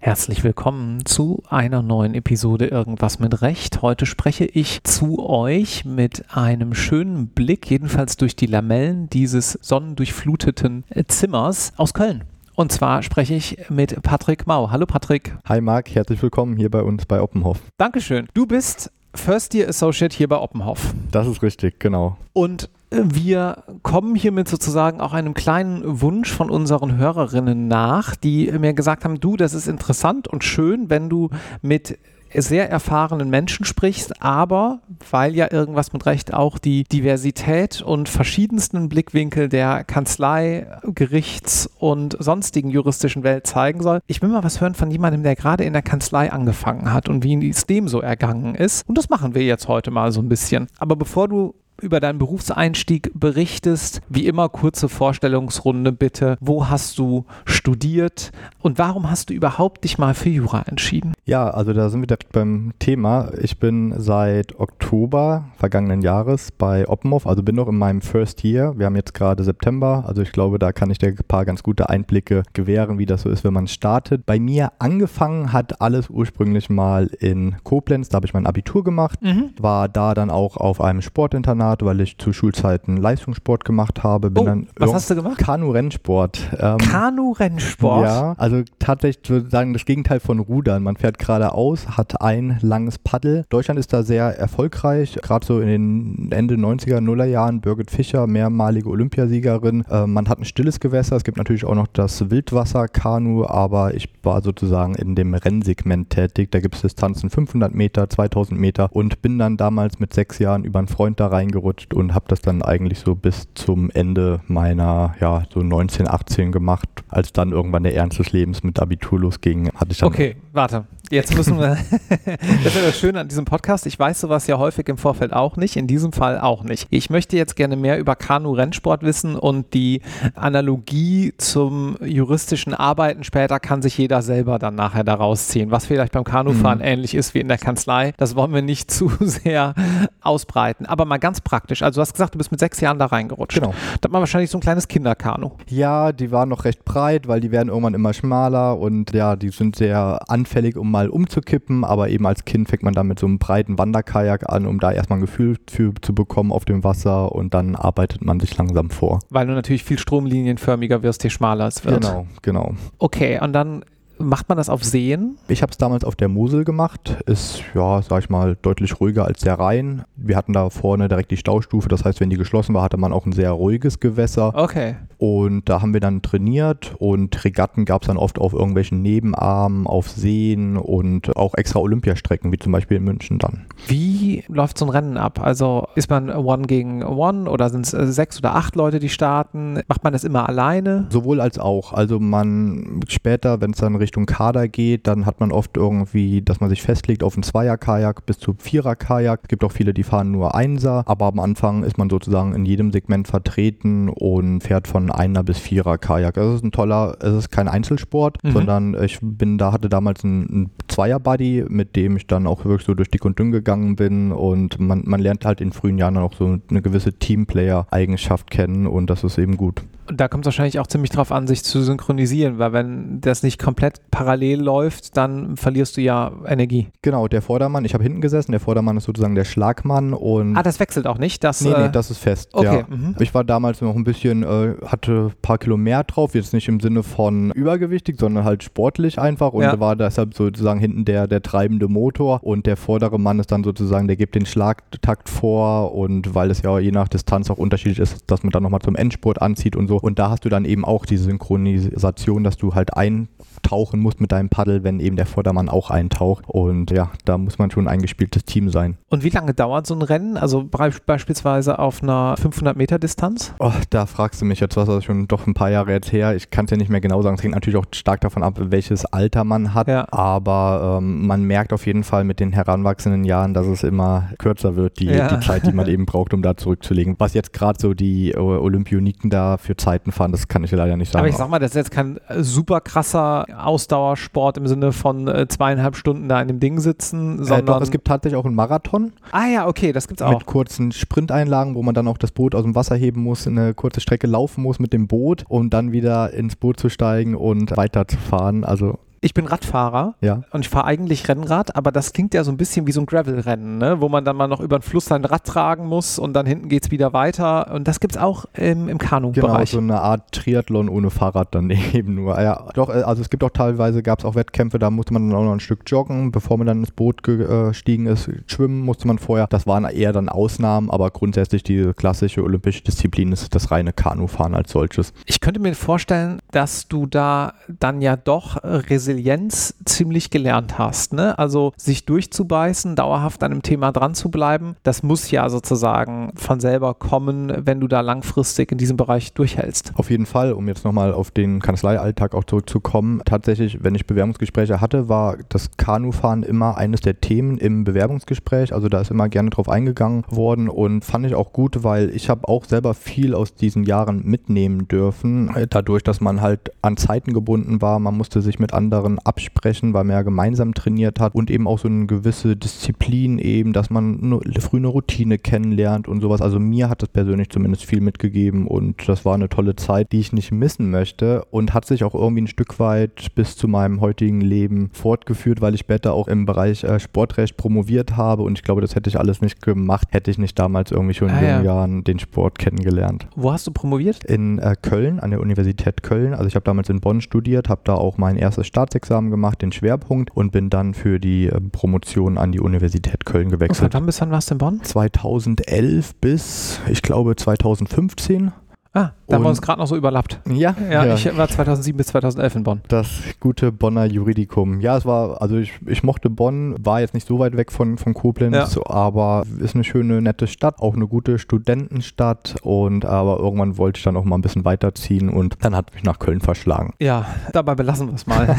Herzlich willkommen zu einer neuen Episode Irgendwas mit Recht. Heute spreche ich zu euch mit einem schönen Blick, jedenfalls durch die Lamellen dieses sonnendurchfluteten Zimmers aus Köln. Und zwar spreche ich mit Patrick Mau. Hallo Patrick. Hi Marc, herzlich willkommen hier bei uns bei Oppenhoff. Dankeschön. Du bist First Year Associate hier bei Oppenhoff. Das ist richtig, genau. Und wir kommen hiermit sozusagen auch einem kleinen Wunsch von unseren Hörerinnen nach, die mir gesagt haben, du, das ist interessant und schön, wenn du mit sehr erfahrenen Menschen sprichst, aber weil ja irgendwas mit Recht auch die Diversität und verschiedensten Blickwinkel der Kanzlei, Gerichts- und sonstigen juristischen Welt zeigen soll. Ich will mal was hören von jemandem, der gerade in der Kanzlei angefangen hat und wie es dem so ergangen ist. Und das machen wir jetzt heute mal so ein bisschen. Aber bevor du über deinen Berufseinstieg berichtest. Wie immer kurze Vorstellungsrunde bitte. Wo hast du studiert und warum hast du überhaupt dich mal für Jura entschieden? Ja, also da sind wir direkt beim Thema. Ich bin seit Oktober vergangenen Jahres bei Oppenhoff, also bin noch in meinem First Year. Wir haben jetzt gerade September, also ich glaube, da kann ich dir ein paar ganz gute Einblicke gewähren, wie das so ist, wenn man startet. Bei mir angefangen hat alles ursprünglich mal in Koblenz, da habe ich mein Abitur gemacht, mhm. war da dann auch auf einem Sportinternat Internat, weil ich zu Schulzeiten Leistungssport gemacht habe. Bin oh, dann was hast du gemacht? Kanu-Rennsport. Ähm, Kanu-Rennsport? Ja, also tatsächlich würde ich sagen, das Gegenteil von Rudern. Man fährt geradeaus, hat ein langes Paddel. Deutschland ist da sehr erfolgreich, gerade so in den Ende 90er, Nuller Jahren. Birgit Fischer, mehrmalige Olympiasiegerin. Äh, man hat ein stilles Gewässer. Es gibt natürlich auch noch das Wildwasser-Kanu, aber ich war sozusagen in dem Rennsegment tätig. Da gibt es Distanzen 500 Meter, 2000 Meter und bin dann damals mit sechs Jahren über einen Freund da reingerutscht reingerutscht und habe das dann eigentlich so bis zum Ende meiner, ja, so 19, 18 gemacht. Als dann irgendwann der Ernst des Lebens mit Abitur losging, hatte ich dann. Okay, warte. Jetzt müssen wir. das ist ja das Schöne an diesem Podcast. Ich weiß sowas ja häufig im Vorfeld auch nicht, in diesem Fall auch nicht. Ich möchte jetzt gerne mehr über Kanu-Rennsport wissen und die Analogie zum juristischen Arbeiten später kann sich jeder selber dann nachher daraus ziehen. Was vielleicht beim Kanufahren mhm. ähnlich ist wie in der Kanzlei, das wollen wir nicht zu sehr ausbreiten. Aber mal ganz praktisch. Also du hast gesagt, du bist mit sechs Jahren da reingerutscht. Genau. Da hat man wahrscheinlich so ein kleines Kinderkanu. Ja, die waren noch recht breit, weil die werden irgendwann immer schmaler und ja, die sind sehr anfällig, um mal umzukippen. Aber eben als Kind fängt man dann mit so einem breiten Wanderkajak an, um da erstmal ein Gefühl für zu bekommen auf dem Wasser und dann arbeitet man sich langsam vor. Weil du natürlich viel stromlinienförmiger wirst, je schmaler es wird. Genau, genau. Okay, und dann Macht man das auf Seen? Ich habe es damals auf der Mosel gemacht. Ist, ja, sag ich mal, deutlich ruhiger als der Rhein. Wir hatten da vorne direkt die Staustufe. Das heißt, wenn die geschlossen war, hatte man auch ein sehr ruhiges Gewässer. Okay. Und da haben wir dann trainiert und Regatten gab es dann oft auf irgendwelchen Nebenarmen, auf Seen und auch extra Olympiastrecken, wie zum Beispiel in München dann. Wie läuft so ein Rennen ab? Also ist man One gegen One oder sind es äh, sechs oder acht Leute, die starten? Macht man das immer alleine? Sowohl als auch. Also man später, wenn es dann Richtung Kader geht, dann hat man oft irgendwie, dass man sich festlegt auf ein Zweier-Kajak bis zu Vierer-Kajak. Es gibt auch viele, die fahren nur Einser, aber am Anfang ist man sozusagen in jedem Segment vertreten und fährt von Einer bis Vierer Kajak. Also es ist ein toller, es ist kein Einzelsport, mhm. sondern ich bin da, hatte damals einen, einen Zweier-Buddy, mit dem ich dann auch wirklich so durch dick und dünn gegangen bin und man, man lernt halt in frühen Jahren auch so eine gewisse Teamplayer-Eigenschaft kennen und das ist eben gut. Da kommt es wahrscheinlich auch ziemlich drauf an, sich zu synchronisieren, weil wenn das nicht komplett parallel läuft, dann verlierst du ja Energie. Genau, der Vordermann, ich habe hinten gesessen, der Vordermann ist sozusagen der Schlagmann und. Ah, das wechselt auch nicht? Das, nee, nee, äh, das ist fest. Okay. Ja. Mhm. Ich war damals noch ein bisschen, äh, hatte ein paar Kilo mehr drauf, jetzt nicht im Sinne von übergewichtig, sondern halt sportlich einfach und ja. war deshalb sozusagen hinten der, der treibende Motor und der vordere Mann ist dann sozusagen, der gibt den Schlagtakt vor und weil es ja je nach Distanz auch unterschiedlich ist, dass man dann nochmal zum Endspurt anzieht und so. Und da hast du dann eben auch diese Synchronisation, dass du halt eintauchen musst mit deinem Paddel, wenn eben der Vordermann auch eintaucht. Und ja, da muss man schon ein eingespieltes Team sein. Und wie lange dauert so ein Rennen? Also beispielsweise auf einer 500 Meter Distanz? Oh, da fragst du mich jetzt was, das schon doch ein paar Jahre jetzt her. Ich kann es ja nicht mehr genau sagen. Es hängt natürlich auch stark davon ab, welches Alter man hat. Ja. Aber ähm, man merkt auf jeden Fall mit den heranwachsenden Jahren, dass es immer kürzer wird, die, ja. die Zeit, die man eben braucht, um da zurückzulegen. Was jetzt gerade so die Olympioniken da für Zeiten fahren, das kann ich leider nicht sagen. Aber ich sag mal, das ist jetzt kein äh, super krasser Ausdauersport im Sinne von äh, zweieinhalb Stunden da in dem Ding sitzen, sondern. Äh, doch, es gibt tatsächlich auch einen Marathon. Ah ja, okay, das gibt's auch. Mit kurzen Sprinteinlagen, wo man dann auch das Boot aus dem Wasser heben muss, eine kurze Strecke laufen muss mit dem Boot, um dann wieder ins Boot zu steigen und weiterzufahren. Also ich bin Radfahrer ja. und ich fahre eigentlich Rennrad, aber das klingt ja so ein bisschen wie so ein Gravel-Rennen, ne? wo man dann mal noch über den Fluss sein Rad tragen muss und dann hinten geht es wieder weiter. Und das gibt es auch im, im Kanu-Bereich. Genau, so eine Art Triathlon ohne Fahrrad daneben nur. Ja, doch, äh, also es gibt auch teilweise, gab es auch Wettkämpfe, da musste man dann auch noch ein Stück joggen, bevor man dann ins Boot gestiegen ist. Schwimmen musste man vorher. Das waren eher dann Ausnahmen, aber grundsätzlich die klassische olympische Disziplin ist das reine Kanufahren als solches. Ich könnte mir vorstellen, dass du da dann ja doch Resilienz Resilienz ziemlich gelernt hast. Ne? Also sich durchzubeißen, dauerhaft an einem Thema dran zu bleiben, das muss ja sozusagen von selber kommen, wenn du da langfristig in diesem Bereich durchhältst. Auf jeden Fall, um jetzt nochmal auf den Kanzleialltag auch zurückzukommen. Tatsächlich, wenn ich Bewerbungsgespräche hatte, war das Kanufahren immer eines der Themen im Bewerbungsgespräch. Also da ist immer gerne drauf eingegangen worden und fand ich auch gut, weil ich habe auch selber viel aus diesen Jahren mitnehmen dürfen. Dadurch, dass man halt an Zeiten gebunden war, man musste sich mit anderen anderen absprechen, weil man ja gemeinsam trainiert hat und eben auch so eine gewisse Disziplin eben, dass man eine, früh eine Routine kennenlernt und sowas. Also mir hat das persönlich zumindest viel mitgegeben und das war eine tolle Zeit, die ich nicht missen möchte und hat sich auch irgendwie ein Stück weit bis zu meinem heutigen Leben fortgeführt, weil ich später auch im Bereich äh, Sportrecht promoviert habe und ich glaube, das hätte ich alles nicht gemacht, hätte ich nicht damals irgendwie schon in ah, jungen ja. Jahren den Sport kennengelernt. Wo hast du promoviert? In äh, Köln, an der Universität Köln. Also ich habe damals in Bonn studiert, habe da auch mein erstes Start Staatsexamen gemacht, den Schwerpunkt und bin dann für die äh, Promotion an die Universität Köln gewechselt. Und wann bis wann warst du in Bonn? 2011 bis, ich glaube, 2015. Ah, da haben wir uns gerade noch so überlappt. Ja, ja, ja, ich war 2007 bis 2011 in Bonn. Das gute Bonner Juridikum. Ja, es war, also ich, ich mochte Bonn, war jetzt nicht so weit weg von, von Koblenz, ja. aber ist eine schöne, nette Stadt, auch eine gute Studentenstadt und aber irgendwann wollte ich dann auch mal ein bisschen weiterziehen und dann hat mich nach Köln verschlagen. Ja, dabei belassen wir es mal.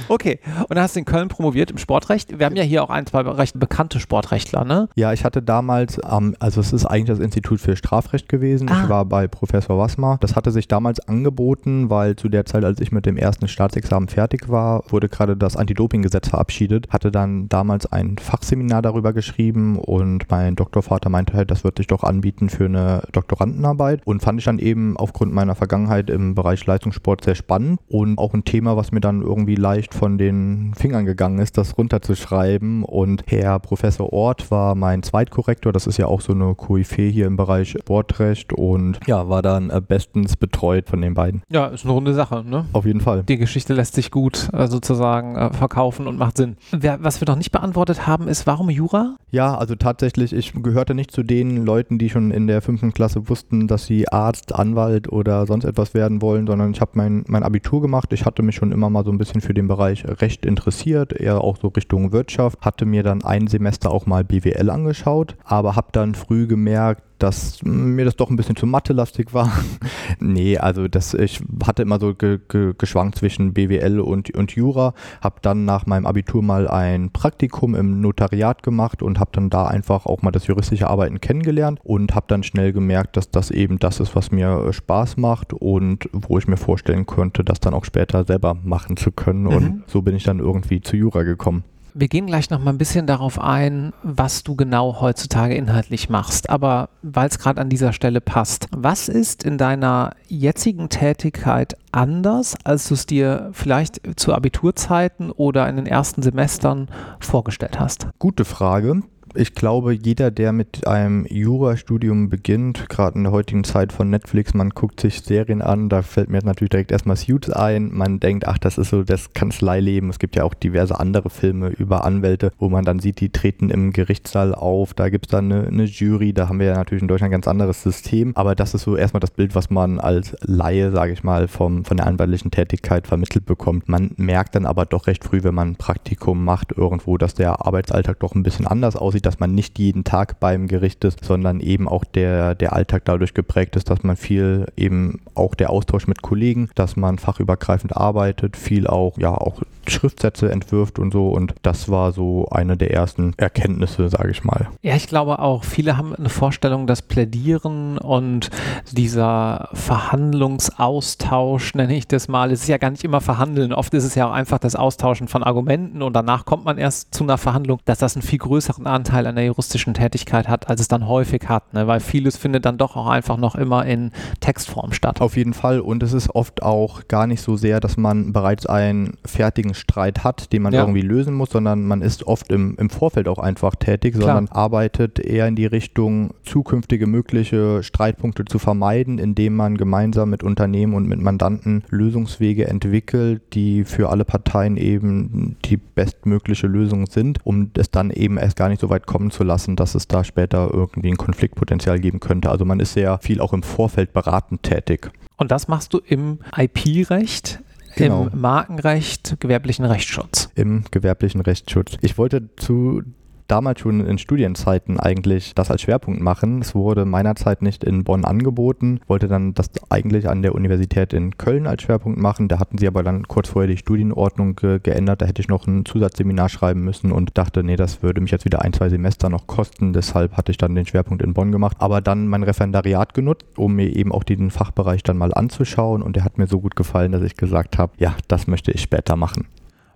okay, und dann hast du in Köln promoviert im Sportrecht. Wir haben ja hier auch ein, zwei recht bekannte Sportrechtler, ne? Ja, ich hatte damals, ähm, also es ist eigentlich das Institut für Strafrecht gewesen. Ah. Ich war bei Professor Wassmer. Das hatte sich damals angeboten, weil zu der Zeit, als ich mit dem ersten Staatsexamen fertig war, wurde gerade das Anti-Doping-Gesetz verabschiedet. Hatte dann damals ein Fachseminar darüber geschrieben und mein Doktorvater meinte halt, das wird sich doch anbieten für eine Doktorandenarbeit und fand ich dann eben aufgrund meiner Vergangenheit im Bereich Leistungssport sehr spannend und auch ein Thema, was mir dann irgendwie leicht von den Fingern gegangen ist, das runterzuschreiben. Und Herr Professor Ort war mein Zweitkorrektor. Das ist ja auch so eine Koryphäe hier im Bereich Sportrecht und ja, war dann äh, bestens betreut von den beiden. Ja, ist eine runde Sache, ne? Auf jeden Fall. Die Geschichte lässt sich gut äh, sozusagen äh, verkaufen und macht Sinn. Wer, was wir noch nicht beantwortet haben, ist, warum Jura? Ja, also tatsächlich, ich gehörte nicht zu den Leuten, die schon in der fünften Klasse wussten, dass sie Arzt, Anwalt oder sonst etwas werden wollen, sondern ich habe mein, mein Abitur gemacht. Ich hatte mich schon immer mal so ein bisschen für den Bereich Recht interessiert, eher auch so Richtung Wirtschaft, hatte mir dann ein Semester auch mal BWL angeschaut, aber habe dann früh gemerkt, dass mir das doch ein bisschen zu mathelastig war. nee, also das, ich hatte immer so ge, ge, geschwankt zwischen BWL und, und Jura, habe dann nach meinem Abitur mal ein Praktikum im Notariat gemacht und habe dann da einfach auch mal das juristische Arbeiten kennengelernt und habe dann schnell gemerkt, dass das eben das ist, was mir Spaß macht und wo ich mir vorstellen könnte, das dann auch später selber machen zu können. Mhm. Und so bin ich dann irgendwie zu Jura gekommen. Wir gehen gleich noch mal ein bisschen darauf ein, was du genau heutzutage inhaltlich machst. Aber weil es gerade an dieser Stelle passt, was ist in deiner jetzigen Tätigkeit anders, als du es dir vielleicht zu Abiturzeiten oder in den ersten Semestern vorgestellt hast? Gute Frage ich glaube, jeder, der mit einem Jurastudium beginnt, gerade in der heutigen Zeit von Netflix, man guckt sich Serien an, da fällt mir natürlich direkt erstmal Suits ein. Man denkt, ach, das ist so das Kanzleileben. Es gibt ja auch diverse andere Filme über Anwälte, wo man dann sieht, die treten im Gerichtssaal auf. Da gibt es dann eine, eine, Jury. Da haben wir ja natürlich in Deutschland ein ganz anderes System. Aber das ist so erstmal das Bild, was man als Laie, sage ich mal, vom, von der anwaltlichen Tätigkeit vermittelt bekommt. Man merkt dann aber doch recht früh, wenn man ein Praktikum macht irgendwo, dass der Arbeitsalltag doch ein bisschen anders aussieht aussieht, dass man nicht jeden Tag beim Gericht ist, sondern eben auch der, der Alltag dadurch geprägt ist, dass man viel eben auch der Austausch mit Kollegen, dass man fachübergreifend arbeitet, viel auch, ja, auch Schriftsätze entwirft und so. Und das war so eine der ersten Erkenntnisse, sage ich mal. Ja, ich glaube auch, viele haben eine Vorstellung, dass Plädieren und dieser Verhandlungsaustausch, nenne ich das mal, es ist ja gar nicht immer Verhandeln. Oft ist es ja auch einfach das Austauschen von Argumenten und danach kommt man erst zu einer Verhandlung, dass das einen viel größeren Anteil an der juristischen Tätigkeit hat, als es dann häufig hat, ne? weil vieles findet dann doch auch einfach noch immer in Textform statt. Auf jeden Fall. Und es ist oft auch gar nicht so sehr, dass man bereits einen fertigen Streit hat, den man ja. irgendwie lösen muss, sondern man ist oft im, im Vorfeld auch einfach tätig, Klar. sondern arbeitet eher in die Richtung, zukünftige mögliche Streitpunkte zu vermeiden, indem man gemeinsam mit Unternehmen und mit Mandanten Lösungswege entwickelt, die für alle Parteien eben die bestmögliche Lösung sind, um es dann eben erst gar nicht so weit kommen zu lassen, dass es da später irgendwie ein Konfliktpotenzial geben könnte. Also man ist sehr viel auch im Vorfeld beratend tätig. Und das machst du im IP-Recht, Genau. Im Markenrecht, gewerblichen Rechtsschutz. Im gewerblichen Rechtsschutz. Ich wollte zu damals schon in Studienzeiten eigentlich das als Schwerpunkt machen. Es wurde meinerzeit nicht in Bonn angeboten, wollte dann das eigentlich an der Universität in Köln als Schwerpunkt machen. Da hatten sie aber dann kurz vorher die Studienordnung ge geändert. Da hätte ich noch ein Zusatzseminar schreiben müssen und dachte, nee, das würde mich jetzt wieder ein, zwei Semester noch kosten. Deshalb hatte ich dann den Schwerpunkt in Bonn gemacht. Aber dann mein Referendariat genutzt, um mir eben auch diesen Fachbereich dann mal anzuschauen. Und der hat mir so gut gefallen, dass ich gesagt habe, ja, das möchte ich später machen.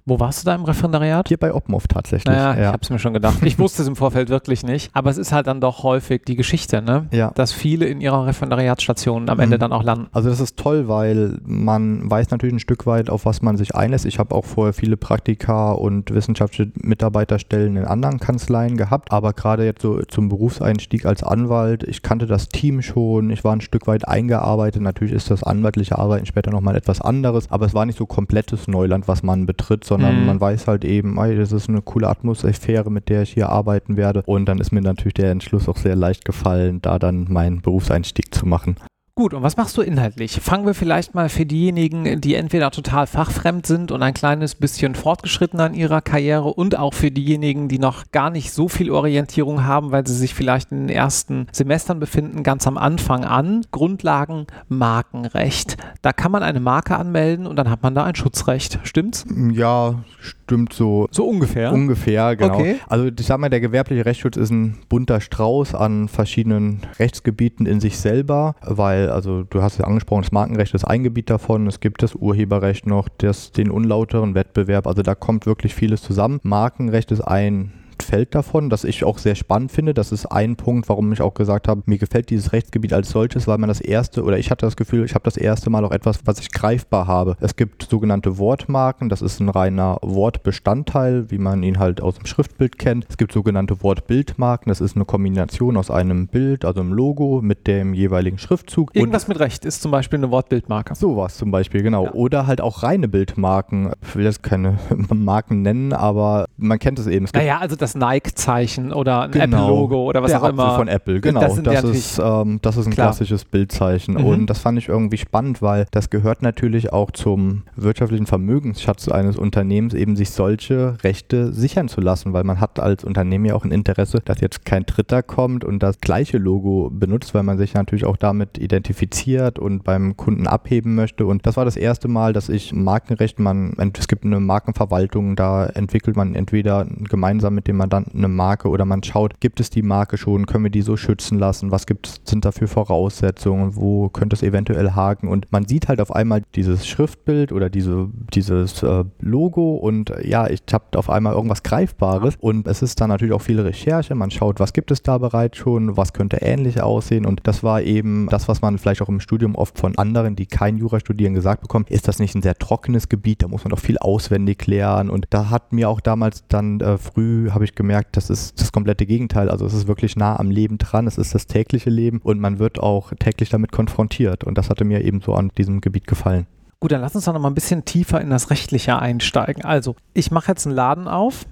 Wo warst du da im Referendariat? Hier bei Obmov tatsächlich. Naja, ja. ich habe es mir schon gedacht. Ich wusste es im Vorfeld wirklich nicht. Aber es ist halt dann doch häufig die Geschichte, ne? Ja. Dass viele in ihrer Referendariatsstation am Ende mhm. dann auch landen. Also das ist toll, weil man weiß natürlich ein Stück weit, auf was man sich einlässt. Ich habe auch vorher viele Praktika und wissenschaftliche Mitarbeiterstellen in anderen Kanzleien gehabt. Aber gerade jetzt so zum Berufseinstieg als Anwalt, ich kannte das Team schon, ich war ein Stück weit eingearbeitet. Natürlich ist das anwaltliche Arbeiten später nochmal etwas anderes, aber es war nicht so komplettes Neuland, was man betritt, sondern mhm. man weiß halt eben, ey, das ist eine coole Atmosphäre, mit der ich hier arbeiten werde. Und dann ist mir natürlich der Entschluss auch sehr leicht gefallen, da dann meinen Berufseinstieg zu machen. Gut, und was machst du inhaltlich? Fangen wir vielleicht mal für diejenigen, die entweder total fachfremd sind und ein kleines bisschen fortgeschrittener in ihrer Karriere und auch für diejenigen, die noch gar nicht so viel Orientierung haben, weil sie sich vielleicht in den ersten Semestern befinden, ganz am Anfang an. Grundlagen Markenrecht. Da kann man eine Marke anmelden und dann hat man da ein Schutzrecht. Stimmt's? Ja, stimmt so. So ungefähr? Ungefähr, genau. Okay. Also ich sag mal, der gewerbliche Rechtsschutz ist ein bunter Strauß an verschiedenen Rechtsgebieten in sich selber, weil also du hast es angesprochen, das Markenrecht ist ein Gebiet davon, es gibt das Urheberrecht noch, das, den unlauteren Wettbewerb, also da kommt wirklich vieles zusammen. Markenrecht ist ein Feld davon, das ich auch sehr spannend finde. Das ist ein Punkt, warum ich auch gesagt habe, mir gefällt dieses Rechtsgebiet als solches, weil man das erste, oder ich hatte das Gefühl, ich habe das erste Mal auch etwas, was ich greifbar habe. Es gibt sogenannte Wortmarken, das ist ein reiner Wortbestandteil, wie man ihn halt aus dem Schriftbild kennt. Es gibt sogenannte Wortbildmarken, das ist eine Kombination aus einem Bild, also einem Logo mit dem jeweiligen Schriftzug. Irgendwas Und mit Recht ist zum Beispiel eine Wortbildmarke. Sowas zum Beispiel, genau. Ja. Oder halt auch reine Bildmarken. Ich will jetzt keine Marken nennen, aber man kennt es eben. Es naja, also das das Nike-Zeichen oder ein genau. Apple-Logo oder was der auch immer. von Apple, genau. Das, das ist, ähm, das ist ein klar. klassisches Bildzeichen. Mhm. Und das fand ich irgendwie spannend, weil das gehört natürlich auch zum wirtschaftlichen Vermögensschatz eines Unternehmens, eben sich solche Rechte sichern zu lassen, weil man hat als Unternehmen ja auch ein Interesse, dass jetzt kein Dritter kommt und das gleiche Logo benutzt, weil man sich natürlich auch damit identifiziert und beim Kunden abheben möchte. Und das war das erste Mal, dass ich Markenrecht, man, es gibt eine Markenverwaltung, da entwickelt man entweder gemeinsam mit dem dem Mandanten eine Marke oder man schaut, gibt es die Marke schon, können wir die so schützen lassen, was gibt, sind da für Voraussetzungen, wo könnte es eventuell haken? Und man sieht halt auf einmal dieses Schriftbild oder diese, dieses äh, Logo und äh, ja, ich habe auf einmal irgendwas Greifbares und es ist dann natürlich auch viel Recherche, man schaut, was gibt es da bereits schon, was könnte ähnlich aussehen und das war eben das, was man vielleicht auch im Studium oft von anderen, die kein Jura studieren, gesagt bekommt, ist das nicht ein sehr trockenes Gebiet, da muss man doch viel auswendig lernen und da hat mir auch damals dann äh, früh, habe ich gemerkt, das ist das komplette Gegenteil. Also es ist wirklich nah am Leben dran, es ist das tägliche Leben und man wird auch täglich damit konfrontiert. Und das hatte mir eben so an diesem Gebiet gefallen. Gut, dann lass uns doch noch mal ein bisschen tiefer in das Rechtliche einsteigen. Also, ich mache jetzt einen Laden auf.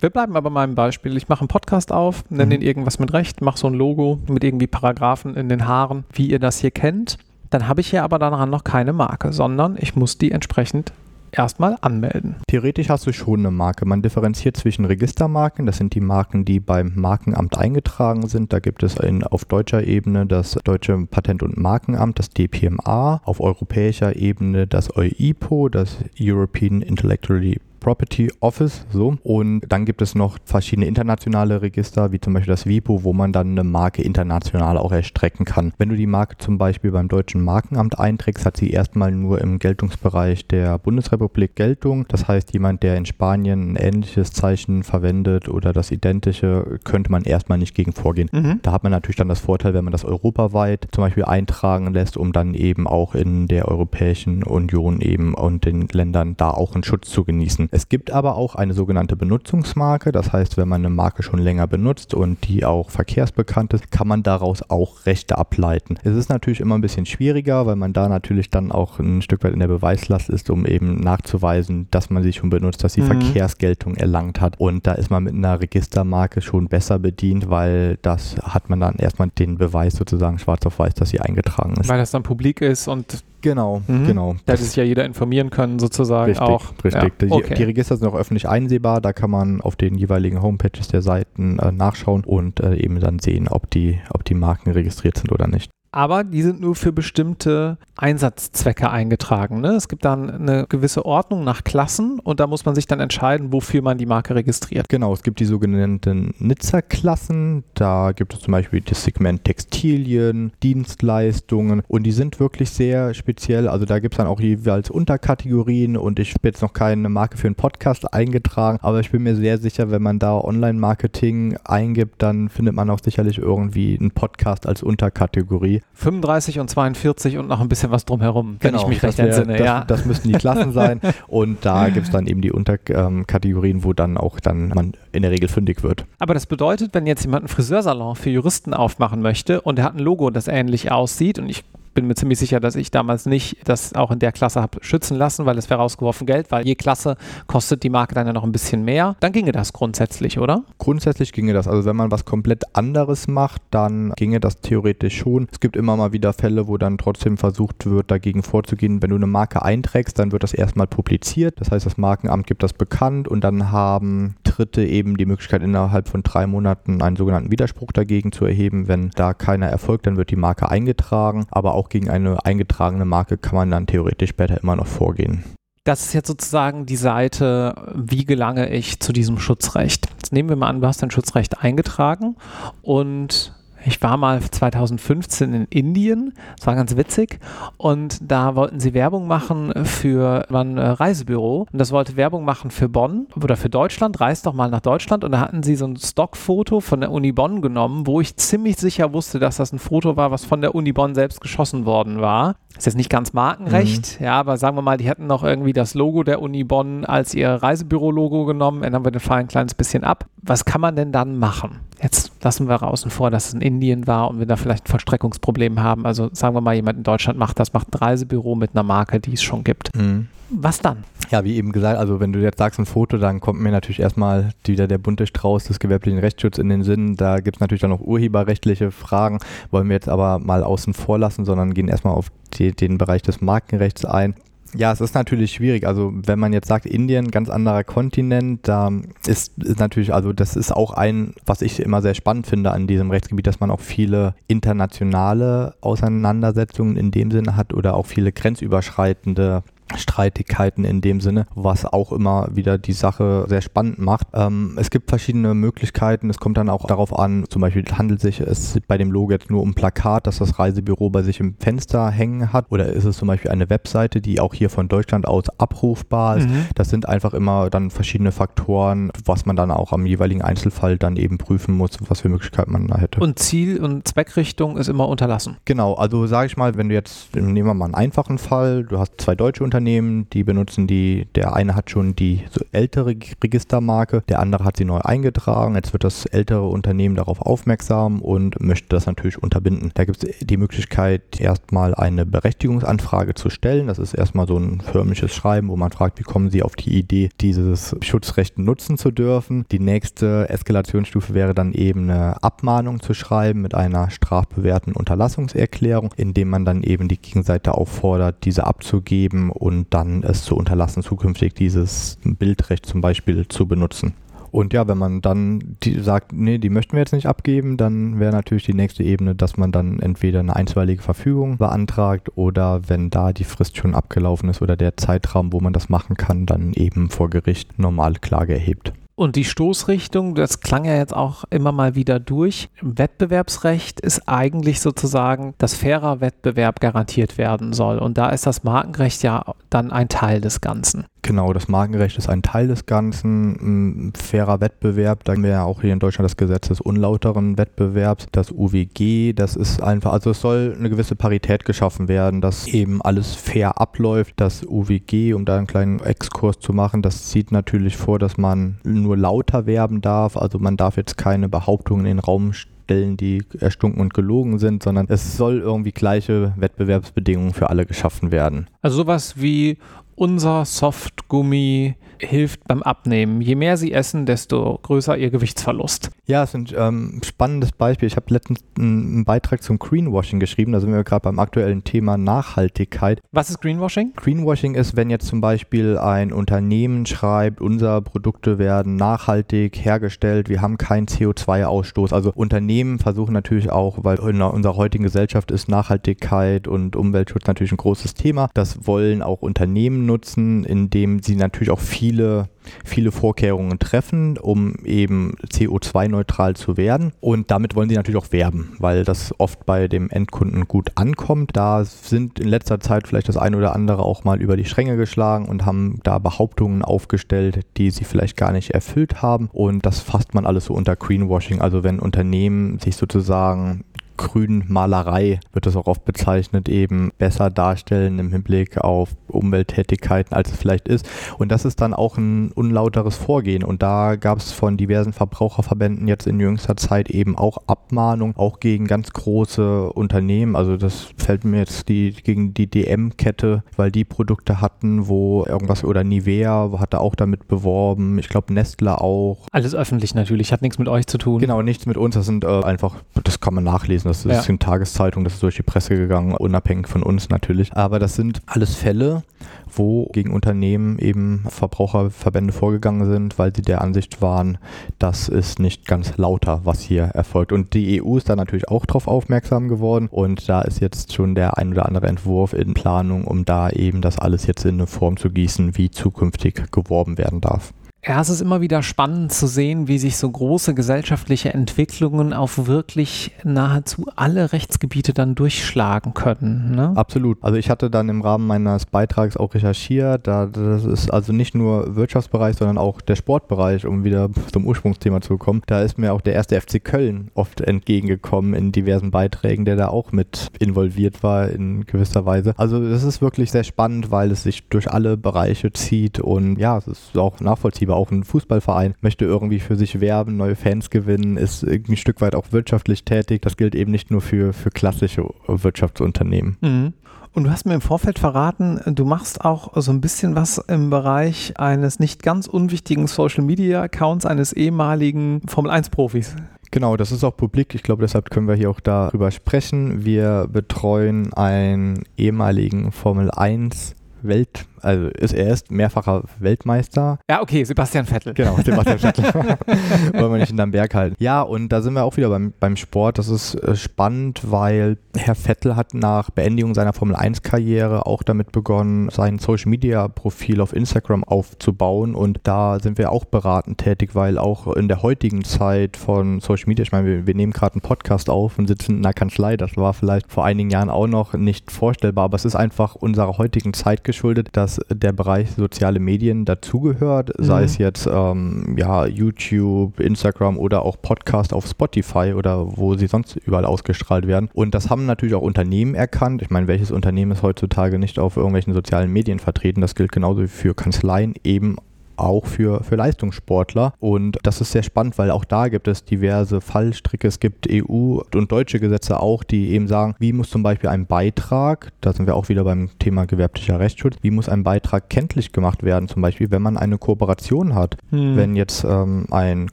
Wir bleiben aber bei meinem Beispiel. Ich mache einen Podcast auf, nenne mhm. ihn irgendwas mit Recht, mache so ein Logo mit irgendwie Paragraphen in den Haaren, wie ihr das hier kennt. Dann habe ich hier aber daran noch keine Marke, sondern ich muss die entsprechend erstmal anmelden. Theoretisch hast du schon eine Marke. Man differenziert zwischen Registermarken, das sind die Marken, die beim Markenamt eingetragen sind. Da gibt es in, auf deutscher Ebene das Deutsche Patent- und Markenamt, das DPMA, auf europäischer Ebene das EUIPO, das European Intellectually Property Office, so. Und dann gibt es noch verschiedene internationale Register, wie zum Beispiel das WIPO, wo man dann eine Marke international auch erstrecken kann. Wenn du die Marke zum Beispiel beim Deutschen Markenamt einträgst, hat sie erstmal nur im Geltungsbereich der Bundesrepublik Geltung. Das heißt, jemand, der in Spanien ein ähnliches Zeichen verwendet oder das identische, könnte man erstmal nicht gegen vorgehen. Mhm. Da hat man natürlich dann das Vorteil, wenn man das europaweit zum Beispiel eintragen lässt, um dann eben auch in der Europäischen Union eben und den Ländern da auch einen Schutz zu genießen. Es gibt aber auch eine sogenannte Benutzungsmarke. Das heißt, wenn man eine Marke schon länger benutzt und die auch verkehrsbekannt ist, kann man daraus auch Rechte ableiten. Es ist natürlich immer ein bisschen schwieriger, weil man da natürlich dann auch ein Stück weit in der Beweislast ist, um eben nachzuweisen, dass man sie schon benutzt, dass sie mhm. Verkehrsgeltung erlangt hat. Und da ist man mit einer Registermarke schon besser bedient, weil das hat man dann erstmal den Beweis sozusagen schwarz auf weiß, dass sie eingetragen ist. Weil das dann publik ist und Genau, mhm. genau. Da hätte sich ja jeder informieren können, sozusagen richtig, auch. Richtig, ja, okay. die, die, Register sind auch öffentlich einsehbar. Da kann man auf den jeweiligen Homepages der Seiten äh, nachschauen und äh, eben dann sehen, ob die, ob die Marken registriert sind oder nicht aber die sind nur für bestimmte Einsatzzwecke eingetragen. Ne? Es gibt dann eine gewisse Ordnung nach Klassen und da muss man sich dann entscheiden, wofür man die Marke registriert. Genau, es gibt die sogenannten Nizza-Klassen. Da gibt es zum Beispiel das Segment Textilien, Dienstleistungen und die sind wirklich sehr speziell. Also da gibt es dann auch jeweils Unterkategorien und ich habe jetzt noch keine Marke für einen Podcast eingetragen, aber ich bin mir sehr sicher, wenn man da Online-Marketing eingibt, dann findet man auch sicherlich irgendwie einen Podcast als Unterkategorie. 35 und 42 und noch ein bisschen was drumherum, wenn genau, ich mich recht wär, entsinne. Das, ja. das müssten die Klassen sein und da gibt es dann eben die Unterkategorien, wo dann auch dann man in der Regel fündig wird. Aber das bedeutet, wenn jetzt jemand einen Friseursalon für Juristen aufmachen möchte und er hat ein Logo, das ähnlich aussieht und ich bin mir ziemlich sicher, dass ich damals nicht das auch in der Klasse habe schützen lassen, weil es wäre rausgeworfen Geld, weil je Klasse kostet die Marke dann ja noch ein bisschen mehr. Dann ginge das grundsätzlich, oder? Grundsätzlich ginge das. Also wenn man was komplett anderes macht, dann ginge das theoretisch schon. Es gibt immer mal wieder Fälle, wo dann trotzdem versucht wird, dagegen vorzugehen. Wenn du eine Marke einträgst, dann wird das erstmal publiziert. Das heißt, das Markenamt gibt das bekannt und dann haben Dritte eben die Möglichkeit, innerhalb von drei Monaten einen sogenannten Widerspruch dagegen zu erheben. Wenn da keiner erfolgt, dann wird die Marke eingetragen. Aber auch auch gegen eine eingetragene Marke kann man dann theoretisch später immer noch vorgehen. Das ist jetzt sozusagen die Seite, wie gelange ich zu diesem Schutzrecht. Jetzt nehmen wir mal an, du hast dein Schutzrecht eingetragen und ich war mal 2015 in Indien, das war ganz witzig und da wollten sie Werbung machen für ein äh, Reisebüro und das wollte Werbung machen für Bonn oder für Deutschland, reist doch mal nach Deutschland und da hatten sie so ein Stockfoto von der Uni Bonn genommen, wo ich ziemlich sicher wusste, dass das ein Foto war, was von der Uni Bonn selbst geschossen worden war. Ist jetzt nicht ganz Markenrecht, mhm. ja, aber sagen wir mal, die hätten noch irgendwie das Logo der Uni Bonn als ihr Reisebüro-Logo genommen, ändern wir den Fall ein kleines bisschen ab. Was kann man denn dann machen? Jetzt lassen wir außen vor, dass es in Indien war und wir da vielleicht ein Verstreckungsproblem haben. Also sagen wir mal, jemand in Deutschland macht das, macht ein Reisebüro mit einer Marke, die es schon gibt. Mhm. Was dann? Ja, wie eben gesagt, also wenn du jetzt sagst ein Foto, dann kommt mir natürlich erstmal wieder der bunte Strauß des gewerblichen Rechtsschutzes in den Sinn. Da gibt es natürlich dann noch urheberrechtliche Fragen, wollen wir jetzt aber mal außen vor lassen, sondern gehen erstmal auf die, den Bereich des Markenrechts ein. Ja, es ist natürlich schwierig. Also wenn man jetzt sagt, Indien, ganz anderer Kontinent, da ist, ist natürlich, also das ist auch ein, was ich immer sehr spannend finde an diesem Rechtsgebiet, dass man auch viele internationale Auseinandersetzungen in dem Sinne hat oder auch viele grenzüberschreitende Streitigkeiten in dem Sinne, was auch immer wieder die Sache sehr spannend macht. Ähm, es gibt verschiedene Möglichkeiten. Es kommt dann auch darauf an, zum Beispiel handelt sich es bei dem Logo jetzt nur um Plakat, das das Reisebüro bei sich im Fenster hängen hat, oder ist es zum Beispiel eine Webseite, die auch hier von Deutschland aus abrufbar ist. Mhm. Das sind einfach immer dann verschiedene Faktoren, was man dann auch am jeweiligen Einzelfall dann eben prüfen muss, was für Möglichkeiten man da hätte. Und Ziel und Zweckrichtung ist immer unterlassen. Genau, also sage ich mal, wenn du jetzt, nehmen wir mal einen einfachen Fall, du hast zwei deutsche Unternehmen, Unternehmen, die benutzen die, der eine hat schon die so ältere Registermarke, der andere hat sie neu eingetragen. Jetzt wird das ältere Unternehmen darauf aufmerksam und möchte das natürlich unterbinden. Da gibt es die Möglichkeit, erstmal eine Berechtigungsanfrage zu stellen. Das ist erstmal so ein förmliches Schreiben, wo man fragt, wie kommen Sie auf die Idee, dieses Schutzrecht nutzen zu dürfen. Die nächste Eskalationsstufe wäre dann eben eine Abmahnung zu schreiben mit einer strafbewährten Unterlassungserklärung, indem man dann eben die Gegenseite auffordert, diese abzugeben und und dann es zu unterlassen, zukünftig dieses Bildrecht zum Beispiel zu benutzen. Und ja, wenn man dann die sagt, nee, die möchten wir jetzt nicht abgeben, dann wäre natürlich die nächste Ebene, dass man dann entweder eine einstweilige Verfügung beantragt oder wenn da die Frist schon abgelaufen ist oder der Zeitraum, wo man das machen kann, dann eben vor Gericht normal Klage erhebt. Und die Stoßrichtung, das klang ja jetzt auch immer mal wieder durch. Wettbewerbsrecht ist eigentlich sozusagen, dass fairer Wettbewerb garantiert werden soll. Und da ist das Markenrecht ja dann ein Teil des Ganzen. Genau, das Markenrecht ist ein Teil des Ganzen. Ein fairer Wettbewerb, da haben wir ja auch hier in Deutschland das Gesetz des unlauteren Wettbewerbs, das UWG, das ist einfach, also es soll eine gewisse Parität geschaffen werden, dass eben alles fair abläuft. Das UWG, um da einen kleinen Exkurs zu machen, das sieht natürlich vor, dass man nur lauter werben darf, also man darf jetzt keine Behauptungen in den Raum stellen, die erstunken und gelogen sind, sondern es soll irgendwie gleiche Wettbewerbsbedingungen für alle geschaffen werden. Also sowas wie unser Softgummi hilft beim Abnehmen. Je mehr sie essen, desto größer ihr Gewichtsverlust. Ja, es ist ein ähm, spannendes Beispiel. Ich habe letztens einen Beitrag zum Greenwashing geschrieben. Da sind wir gerade beim aktuellen Thema Nachhaltigkeit. Was ist Greenwashing? Greenwashing ist, wenn jetzt zum Beispiel ein Unternehmen schreibt, unsere Produkte werden nachhaltig hergestellt, wir haben keinen CO2-Ausstoß. Also Unternehmen versuchen natürlich auch, weil in unserer heutigen Gesellschaft ist Nachhaltigkeit und Umweltschutz natürlich ein großes Thema. Das wollen auch Unternehmen nutzen, indem sie natürlich auch viel viele, viele Vorkehrungen treffen, um eben CO2-neutral zu werden. Und damit wollen sie natürlich auch werben, weil das oft bei dem Endkunden gut ankommt. Da sind in letzter Zeit vielleicht das eine oder andere auch mal über die Stränge geschlagen und haben da Behauptungen aufgestellt, die sie vielleicht gar nicht erfüllt haben. Und das fasst man alles so unter Greenwashing. Also wenn Unternehmen sich sozusagen Grünmalerei wird das auch oft bezeichnet, eben besser darstellen im Hinblick auf Umwelttätigkeiten, als es vielleicht ist. Und das ist dann auch ein unlauteres Vorgehen. Und da gab es von diversen Verbraucherverbänden jetzt in jüngster Zeit eben auch Abmahnung, auch gegen ganz große Unternehmen. Also das fällt mir jetzt die, gegen die DM-Kette, weil die Produkte hatten, wo irgendwas oder Nivea hatte auch damit beworben. Ich glaube Nestle auch. Alles öffentlich natürlich, hat nichts mit euch zu tun. Genau, nichts mit uns. Das sind äh, einfach, das kann man nachlesen. Das ist ja. in Tageszeitung, das ist durch die Presse gegangen, unabhängig von uns natürlich. Aber das sind alles Fälle, wo gegen Unternehmen eben Verbraucherverbände vorgegangen sind, weil sie der Ansicht waren, das ist nicht ganz lauter, was hier erfolgt. Und die EU ist da natürlich auch drauf aufmerksam geworden und da ist jetzt schon der ein oder andere Entwurf in Planung, um da eben das alles jetzt in eine Form zu gießen, wie zukünftig geworben werden darf. Ja, es ist immer wieder spannend zu sehen, wie sich so große gesellschaftliche Entwicklungen auf wirklich nahezu alle Rechtsgebiete dann durchschlagen können. Ne? Absolut. Also ich hatte dann im Rahmen meines Beitrags auch recherchiert, da das ist also nicht nur Wirtschaftsbereich, sondern auch der Sportbereich, um wieder zum Ursprungsthema zu kommen. Da ist mir auch der erste FC Köln oft entgegengekommen in diversen Beiträgen, der da auch mit involviert war in gewisser Weise. Also das ist wirklich sehr spannend, weil es sich durch alle Bereiche zieht und ja, es ist auch nachvollziehbar aber auch ein Fußballverein möchte irgendwie für sich werben, neue Fans gewinnen, ist ein Stück weit auch wirtschaftlich tätig. Das gilt eben nicht nur für, für klassische Wirtschaftsunternehmen. Mhm. Und du hast mir im Vorfeld verraten, du machst auch so ein bisschen was im Bereich eines nicht ganz unwichtigen Social Media Accounts eines ehemaligen Formel 1 Profis. Genau, das ist auch publik. Ich glaube, deshalb können wir hier auch darüber sprechen. Wir betreuen einen ehemaligen Formel 1 Welt, also ist er ist mehrfacher Weltmeister. Ja, okay, Sebastian Vettel. Genau, Sebastian Vettel. Wollen wir nicht in Berg halten. Ja, und da sind wir auch wieder beim, beim Sport. Das ist äh, spannend, weil Herr Vettel hat nach Beendigung seiner Formel 1-Karriere auch damit begonnen, sein Social-Media-Profil auf Instagram aufzubauen. Und da sind wir auch beratend tätig, weil auch in der heutigen Zeit von Social Media, ich meine, wir, wir nehmen gerade einen Podcast auf und sitzen in einer Kanzlei. Das war vielleicht vor einigen Jahren auch noch nicht vorstellbar, aber es ist einfach unserer heutigen Zeit geschuldet, dass der Bereich soziale Medien dazugehört, mhm. sei es jetzt ähm, ja, YouTube, Instagram oder auch Podcast auf Spotify oder wo sie sonst überall ausgestrahlt werden. Und das haben natürlich auch Unternehmen erkannt. Ich meine, welches Unternehmen ist heutzutage nicht auf irgendwelchen sozialen Medien vertreten? Das gilt genauso wie für Kanzleien eben auch für, für Leistungssportler. Und das ist sehr spannend, weil auch da gibt es diverse Fallstricke. Es gibt EU und deutsche Gesetze auch, die eben sagen, wie muss zum Beispiel ein Beitrag, da sind wir auch wieder beim Thema gewerblicher Rechtsschutz, wie muss ein Beitrag kenntlich gemacht werden, zum Beispiel, wenn man eine Kooperation hat. Hm. Wenn jetzt ähm, ein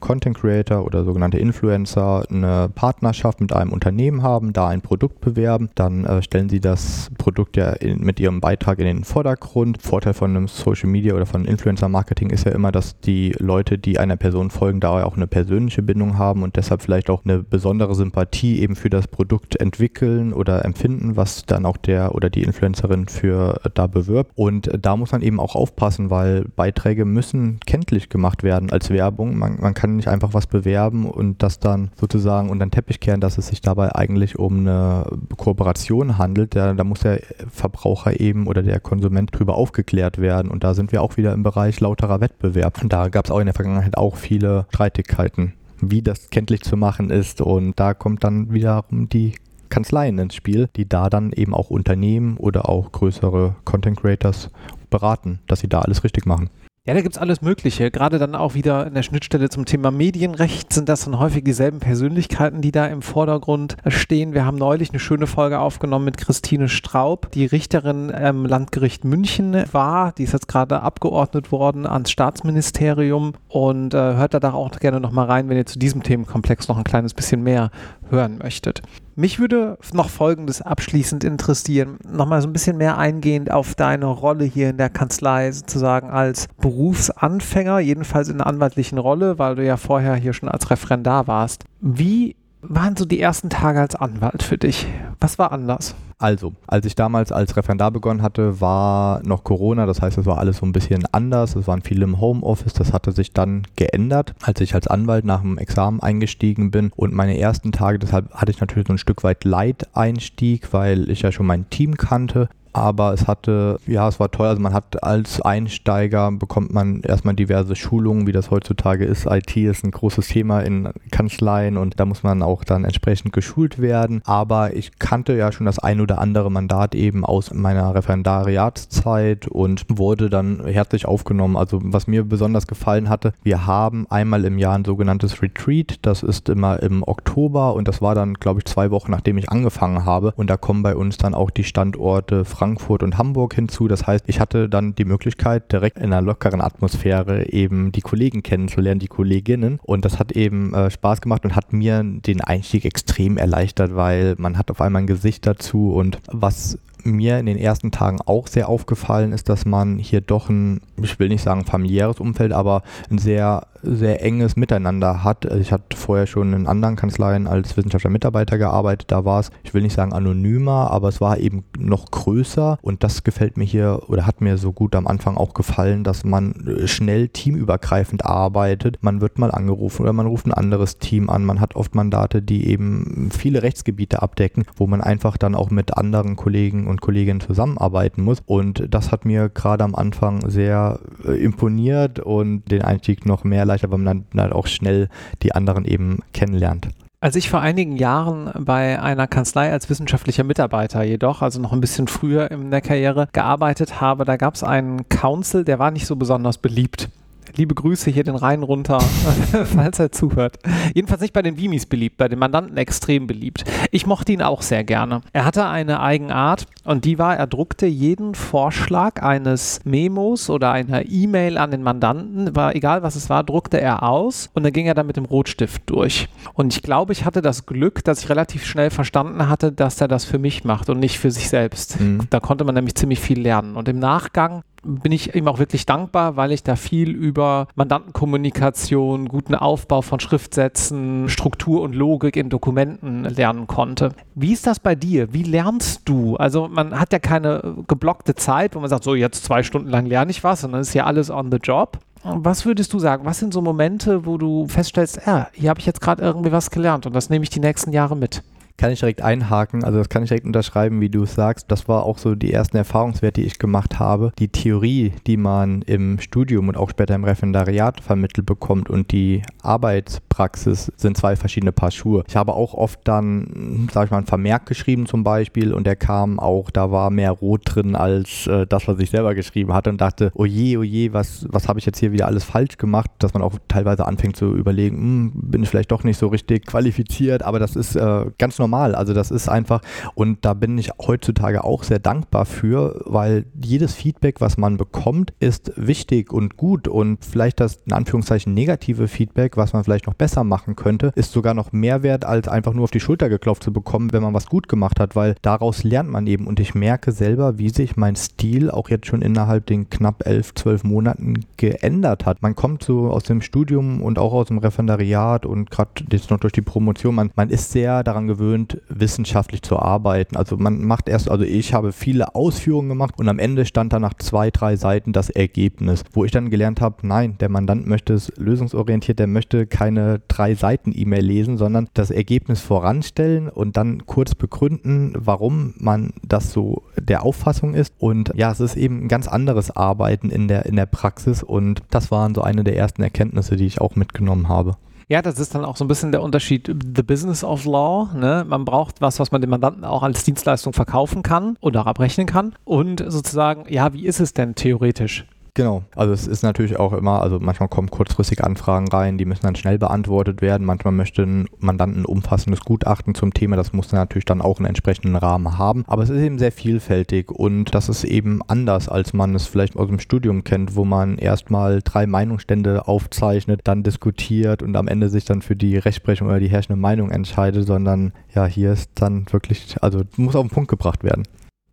Content Creator oder sogenannte Influencer eine Partnerschaft mit einem Unternehmen haben, da ein Produkt bewerben, dann äh, stellen sie das Produkt ja in, mit ihrem Beitrag in den Vordergrund. Vorteil von einem Social Media oder von Influencer Marketing ist ja immer, dass die Leute, die einer Person folgen, da auch eine persönliche Bindung haben und deshalb vielleicht auch eine besondere Sympathie eben für das Produkt entwickeln oder empfinden, was dann auch der oder die Influencerin für da bewirbt. Und da muss man eben auch aufpassen, weil Beiträge müssen kenntlich gemacht werden als Werbung. Man, man kann nicht einfach was bewerben und das dann sozusagen unter den Teppich kehren, dass es sich dabei eigentlich um eine Kooperation handelt. Da, da muss der Verbraucher eben oder der Konsument drüber aufgeklärt werden. Und da sind wir auch wieder im Bereich lauterer Wettbewerb. Und da gab es auch in der Vergangenheit auch viele Streitigkeiten, wie das kenntlich zu machen ist. Und da kommt dann wiederum die Kanzleien ins Spiel, die da dann eben auch Unternehmen oder auch größere Content Creators beraten, dass sie da alles richtig machen. Ja, da gibt es alles Mögliche. Gerade dann auch wieder in der Schnittstelle zum Thema Medienrecht sind das dann häufig dieselben Persönlichkeiten, die da im Vordergrund stehen. Wir haben neulich eine schöne Folge aufgenommen mit Christine Straub, die Richterin im Landgericht München war. Die ist jetzt gerade abgeordnet worden ans Staatsministerium und äh, hört da auch gerne nochmal rein, wenn ihr zu diesem Themenkomplex noch ein kleines bisschen mehr hören möchtet. Mich würde noch Folgendes abschließend interessieren. Nochmal so ein bisschen mehr eingehend auf deine Rolle hier in der Kanzlei, sozusagen als Berufsanfänger, jedenfalls in einer anwaltlichen Rolle, weil du ja vorher hier schon als Referendar warst. Wie waren so die ersten Tage als Anwalt für dich? Was war anders? Also, als ich damals als Referendar begonnen hatte, war noch Corona, das heißt, es war alles so ein bisschen anders. Es waren viele im Homeoffice, das hatte sich dann geändert, als ich als Anwalt nach dem Examen eingestiegen bin. Und meine ersten Tage, deshalb hatte ich natürlich so ein Stück weit Leid-Einstieg, weil ich ja schon mein Team kannte aber es hatte, ja, es war teuer. Also man hat als Einsteiger bekommt man erstmal diverse Schulungen, wie das heutzutage ist. IT ist ein großes Thema in Kanzleien und da muss man auch dann entsprechend geschult werden. Aber ich kannte ja schon das ein oder andere Mandat eben aus meiner Referendariatszeit und wurde dann herzlich aufgenommen. Also was mir besonders gefallen hatte, wir haben einmal im Jahr ein sogenanntes Retreat. Das ist immer im Oktober und das war dann, glaube ich, zwei Wochen nachdem ich angefangen habe. Und da kommen bei uns dann auch die Standorte Frankfurt und Hamburg hinzu. Das heißt, ich hatte dann die Möglichkeit, direkt in einer lockeren Atmosphäre eben die Kollegen kennenzulernen, die Kolleginnen. Und das hat eben äh, Spaß gemacht und hat mir den Einstieg extrem erleichtert, weil man hat auf einmal ein Gesicht dazu und was mir in den ersten Tagen auch sehr aufgefallen ist, dass man hier doch ein, ich will nicht sagen familiäres Umfeld, aber ein sehr, sehr enges Miteinander hat. Also ich hatte vorher schon in anderen Kanzleien als wissenschaftlicher Mitarbeiter gearbeitet. Da war es, ich will nicht sagen anonymer, aber es war eben noch größer und das gefällt mir hier oder hat mir so gut am Anfang auch gefallen, dass man schnell teamübergreifend arbeitet. Man wird mal angerufen oder man ruft ein anderes Team an. Man hat oft Mandate, die eben viele Rechtsgebiete abdecken, wo man einfach dann auch mit anderen Kollegen und Kolleginnen zusammenarbeiten muss. Und das hat mir gerade am Anfang sehr äh, imponiert und den Einstieg noch mehr leichter, weil man dann halt auch schnell die anderen eben kennenlernt. Als ich vor einigen Jahren bei einer Kanzlei als wissenschaftlicher Mitarbeiter jedoch, also noch ein bisschen früher in der Karriere, gearbeitet habe, da gab es einen Council, der war nicht so besonders beliebt. Liebe Grüße hier den Rhein runter, falls er zuhört. Jedenfalls nicht bei den Vimis beliebt, bei den Mandanten extrem beliebt. Ich mochte ihn auch sehr gerne. Er hatte eine Eigenart und die war, er druckte jeden Vorschlag eines Memos oder einer E-Mail an den Mandanten, war egal was es war, druckte er aus und dann ging er dann mit dem Rotstift durch. Und ich glaube, ich hatte das Glück, dass ich relativ schnell verstanden hatte, dass er das für mich macht und nicht für sich selbst. Mhm. Da konnte man nämlich ziemlich viel lernen. Und im Nachgang bin ich ihm auch wirklich dankbar, weil ich da viel über Mandantenkommunikation, guten Aufbau von Schriftsätzen, Struktur und Logik in Dokumenten lernen konnte. Wie ist das bei dir? Wie lernst du? Also man hat ja keine geblockte Zeit, wo man sagt, so jetzt zwei Stunden lang lerne ich was, sondern ist ja alles on the job. Was würdest du sagen? Was sind so Momente, wo du feststellst, ja, hier habe ich jetzt gerade irgendwie was gelernt und das nehme ich die nächsten Jahre mit? Kann ich direkt einhaken, also das kann ich direkt unterschreiben, wie du es sagst. Das war auch so die ersten Erfahrungswerte, die ich gemacht habe. Die Theorie, die man im Studium und auch später im Referendariat vermittelt bekommt und die Arbeitspraxis sind zwei verschiedene Paar Schuhe. Ich habe auch oft dann, sag ich mal, einen Vermerk geschrieben zum Beispiel und der kam auch, da war mehr Rot drin als äh, das, was ich selber geschrieben hatte und dachte, oje, oje, was, was habe ich jetzt hier wieder alles falsch gemacht, dass man auch teilweise anfängt zu überlegen, hm, bin ich vielleicht doch nicht so richtig qualifiziert, aber das ist äh, ganz normal. Also das ist einfach, und da bin ich heutzutage auch sehr dankbar für, weil jedes Feedback, was man bekommt, ist wichtig und gut. Und vielleicht das in Anführungszeichen negative Feedback, was man vielleicht noch besser machen könnte, ist sogar noch mehr wert, als einfach nur auf die Schulter geklopft zu bekommen, wenn man was gut gemacht hat, weil daraus lernt man eben. Und ich merke selber, wie sich mein Stil auch jetzt schon innerhalb den knapp elf, zwölf Monaten geändert hat. Man kommt so aus dem Studium und auch aus dem Referendariat und gerade jetzt noch durch die Promotion, man, man ist sehr daran gewöhnt, wissenschaftlich zu arbeiten. Also man macht erst, also ich habe viele Ausführungen gemacht und am Ende stand da nach zwei, drei Seiten das Ergebnis, wo ich dann gelernt habe, nein, der Mandant möchte es lösungsorientiert, der möchte keine drei Seiten E-Mail lesen, sondern das Ergebnis voranstellen und dann kurz begründen, warum man das so der Auffassung ist. Und ja, es ist eben ein ganz anderes Arbeiten in der, in der Praxis und das waren so eine der ersten Erkenntnisse, die ich auch mitgenommen habe. Ja, das ist dann auch so ein bisschen der Unterschied, the business of law. Ne? Man braucht was, was man dem Mandanten auch als Dienstleistung verkaufen kann oder abrechnen kann. Und sozusagen, ja, wie ist es denn theoretisch? Genau, also es ist natürlich auch immer, also manchmal kommen kurzfristig Anfragen rein, die müssen dann schnell beantwortet werden. Manchmal möchte ein Mandant ein umfassendes Gutachten zum Thema, das muss dann natürlich dann auch einen entsprechenden Rahmen haben. Aber es ist eben sehr vielfältig und das ist eben anders, als man es vielleicht aus dem Studium kennt, wo man erstmal drei Meinungsstände aufzeichnet, dann diskutiert und am Ende sich dann für die Rechtsprechung oder die herrschende Meinung entscheidet, sondern ja, hier ist dann wirklich, also muss auf den Punkt gebracht werden.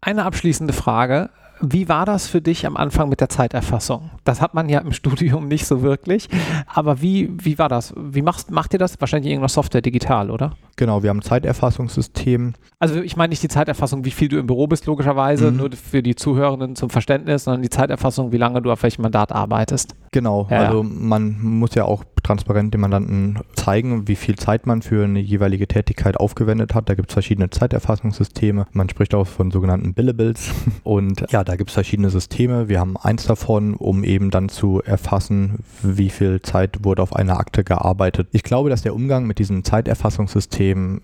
Eine abschließende Frage. Wie war das für dich am Anfang mit der Zeiterfassung? Das hat man ja im Studium nicht so wirklich. Aber wie, wie war das? Wie machst, macht ihr das? Wahrscheinlich irgendeine Software digital, oder? Genau, wir haben ein Zeiterfassungssystem. Also ich meine nicht die Zeiterfassung, wie viel du im Büro bist, logischerweise, mhm. nur für die Zuhörenden zum Verständnis, sondern die Zeiterfassung, wie lange du auf welchem Mandat arbeitest. Genau, ja, also man muss ja auch transparent dem Mandanten zeigen, wie viel Zeit man für eine jeweilige Tätigkeit aufgewendet hat. Da gibt es verschiedene Zeiterfassungssysteme. Man spricht auch von sogenannten Billables. Und ja, da gibt es verschiedene Systeme. Wir haben eins davon, um eben dann zu erfassen, wie viel Zeit wurde auf einer Akte gearbeitet. Ich glaube, dass der Umgang mit diesem Zeiterfassungssystem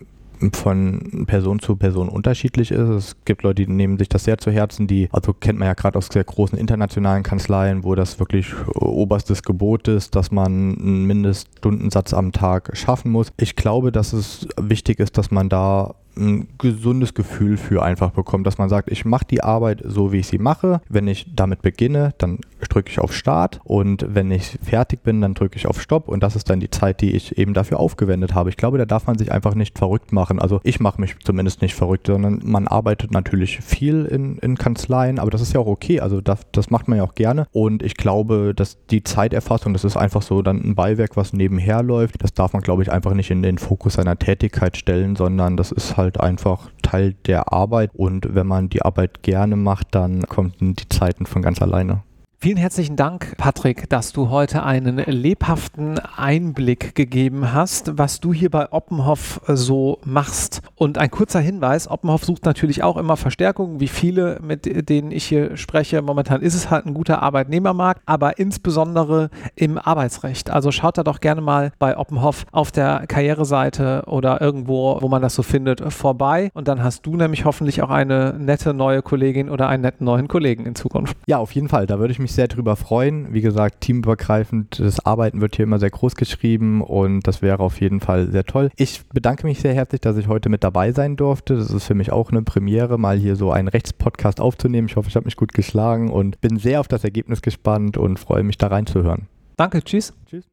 von Person zu Person unterschiedlich ist. Es gibt Leute, die nehmen sich das sehr zu Herzen, die, also kennt man ja gerade aus sehr großen internationalen Kanzleien, wo das wirklich oberstes Gebot ist, dass man einen Mindeststundensatz am Tag schaffen muss. Ich glaube, dass es wichtig ist, dass man da ein gesundes Gefühl für einfach bekommt, dass man sagt, ich mache die Arbeit so, wie ich sie mache. Wenn ich damit beginne, dann drücke ich auf Start und wenn ich fertig bin, dann drücke ich auf Stopp und das ist dann die Zeit, die ich eben dafür aufgewendet habe. Ich glaube, da darf man sich einfach nicht verrückt machen. Also ich mache mich zumindest nicht verrückt, sondern man arbeitet natürlich viel in, in Kanzleien, aber das ist ja auch okay. Also das, das macht man ja auch gerne und ich glaube, dass die Zeiterfassung, das ist einfach so dann ein Beiwerk, was nebenher läuft. Das darf man, glaube ich, einfach nicht in den Fokus seiner Tätigkeit stellen, sondern das ist halt halt einfach Teil der Arbeit und wenn man die Arbeit gerne macht, dann kommen die Zeiten von ganz alleine. Vielen herzlichen Dank, Patrick, dass du heute einen lebhaften Einblick gegeben hast, was du hier bei Oppenhoff äh, so machst. Und ein kurzer Hinweis, Oppenhoff sucht natürlich auch immer Verstärkung, wie viele, mit denen ich hier spreche. Momentan ist es halt ein guter Arbeitnehmermarkt, aber insbesondere im Arbeitsrecht. Also schaut da doch gerne mal bei Oppenhoff auf der Karriereseite oder irgendwo, wo man das so findet, vorbei. Und dann hast du nämlich hoffentlich auch eine nette neue Kollegin oder einen netten neuen Kollegen in Zukunft. Ja, auf jeden Fall. Da würde ich mich sehr drüber freuen. Wie gesagt, teamübergreifend, das Arbeiten wird hier immer sehr groß geschrieben und das wäre auf jeden Fall sehr toll. Ich bedanke mich sehr herzlich, dass ich heute mit dabei sein durfte. Das ist für mich auch eine Premiere, mal hier so einen Rechtspodcast aufzunehmen. Ich hoffe, ich habe mich gut geschlagen und bin sehr auf das Ergebnis gespannt und freue mich da reinzuhören. Danke, tschüss. Tschüss.